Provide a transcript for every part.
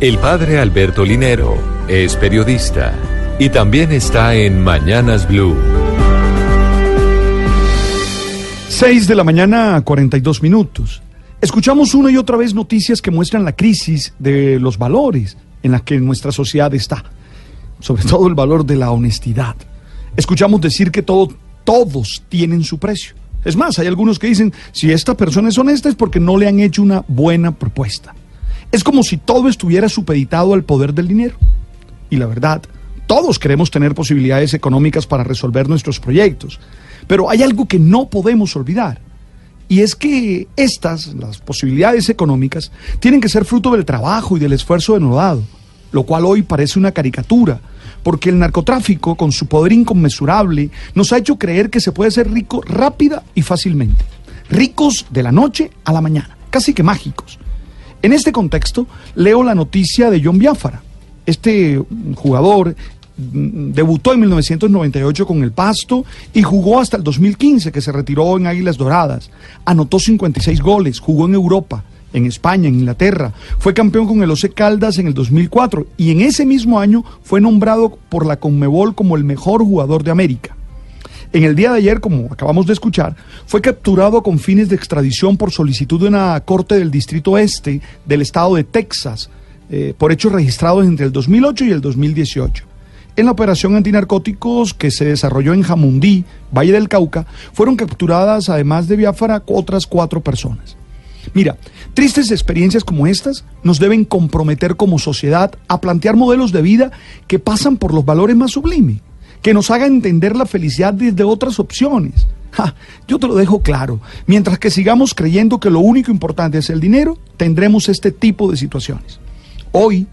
El padre Alberto Linero es periodista y también está en Mañanas Blue. 6 de la mañana, 42 minutos. Escuchamos una y otra vez noticias que muestran la crisis de los valores en la que nuestra sociedad está, sobre todo el valor de la honestidad. Escuchamos decir que todo, todos tienen su precio. Es más, hay algunos que dicen, si esta persona es honesta es porque no le han hecho una buena propuesta. Es como si todo estuviera supeditado al poder del dinero. Y la verdad, todos queremos tener posibilidades económicas para resolver nuestros proyectos. Pero hay algo que no podemos olvidar. Y es que estas, las posibilidades económicas, tienen que ser fruto del trabajo y del esfuerzo denodado, lo cual hoy parece una caricatura, porque el narcotráfico, con su poder inconmensurable, nos ha hecho creer que se puede ser rico rápida y fácilmente. Ricos de la noche a la mañana, casi que mágicos. En este contexto, leo la noticia de John Biafara. Este jugador mm, debutó en 1998 con el Pasto y jugó hasta el 2015, que se retiró en Águilas Doradas. Anotó 56 goles, jugó en Europa, en España, en Inglaterra. Fue campeón con el Ose Caldas en el 2004 y en ese mismo año fue nombrado por la Conmebol como el mejor jugador de América. En el día de ayer, como acabamos de escuchar, fue capturado con fines de extradición por solicitud de una corte del Distrito Este del estado de Texas eh, por hechos registrados entre el 2008 y el 2018. En la operación antinarcóticos que se desarrolló en Jamundí, Valle del Cauca, fueron capturadas, además de Biafara, otras cuatro personas. Mira, tristes experiencias como estas nos deben comprometer como sociedad a plantear modelos de vida que pasan por los valores más sublimes, que nos hagan entender la felicidad desde otras opciones. Ja, yo te lo dejo claro, mientras que sigamos creyendo que lo único importante es el dinero, tendremos este tipo de situaciones. Hoy,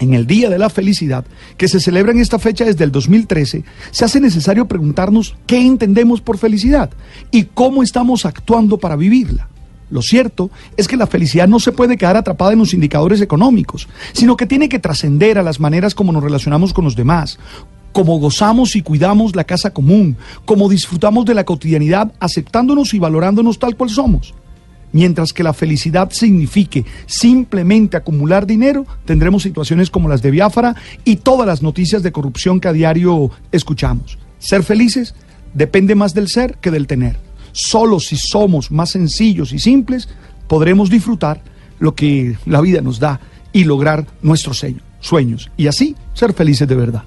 en el Día de la Felicidad, que se celebra en esta fecha desde el 2013, se hace necesario preguntarnos qué entendemos por felicidad y cómo estamos actuando para vivirla. Lo cierto es que la felicidad no se puede quedar atrapada en los indicadores económicos, sino que tiene que trascender a las maneras como nos relacionamos con los demás, cómo gozamos y cuidamos la casa común, cómo disfrutamos de la cotidianidad aceptándonos y valorándonos tal cual somos. Mientras que la felicidad signifique simplemente acumular dinero, tendremos situaciones como las de Biafara y todas las noticias de corrupción que a diario escuchamos. Ser felices depende más del ser que del tener. Solo si somos más sencillos y simples, podremos disfrutar lo que la vida nos da y lograr nuestros sueños y así ser felices de verdad.